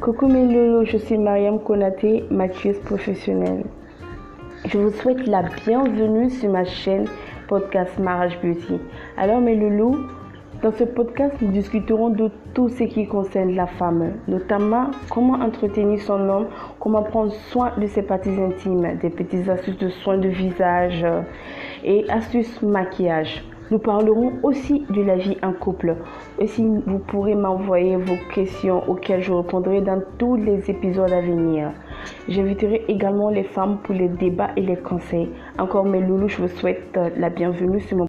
Coucou mes loulous, je suis Mariam Konaté, maquilleuse professionnelle. Je vous souhaite la bienvenue sur ma chaîne podcast Marriage Beauty. Alors mes loulous, dans ce podcast, nous discuterons de tout ce qui concerne la femme, notamment comment entretenir son homme, comment prendre soin de ses parties intimes, des petites astuces de soins de visage et astuces maquillage. Nous parlerons aussi de la vie en couple. Aussi, vous pourrez m'envoyer vos questions auxquelles je répondrai dans tous les épisodes à venir. J'inviterai également les femmes pour les débats et les conseils. Encore mes loulous, je vous souhaite la bienvenue sur mon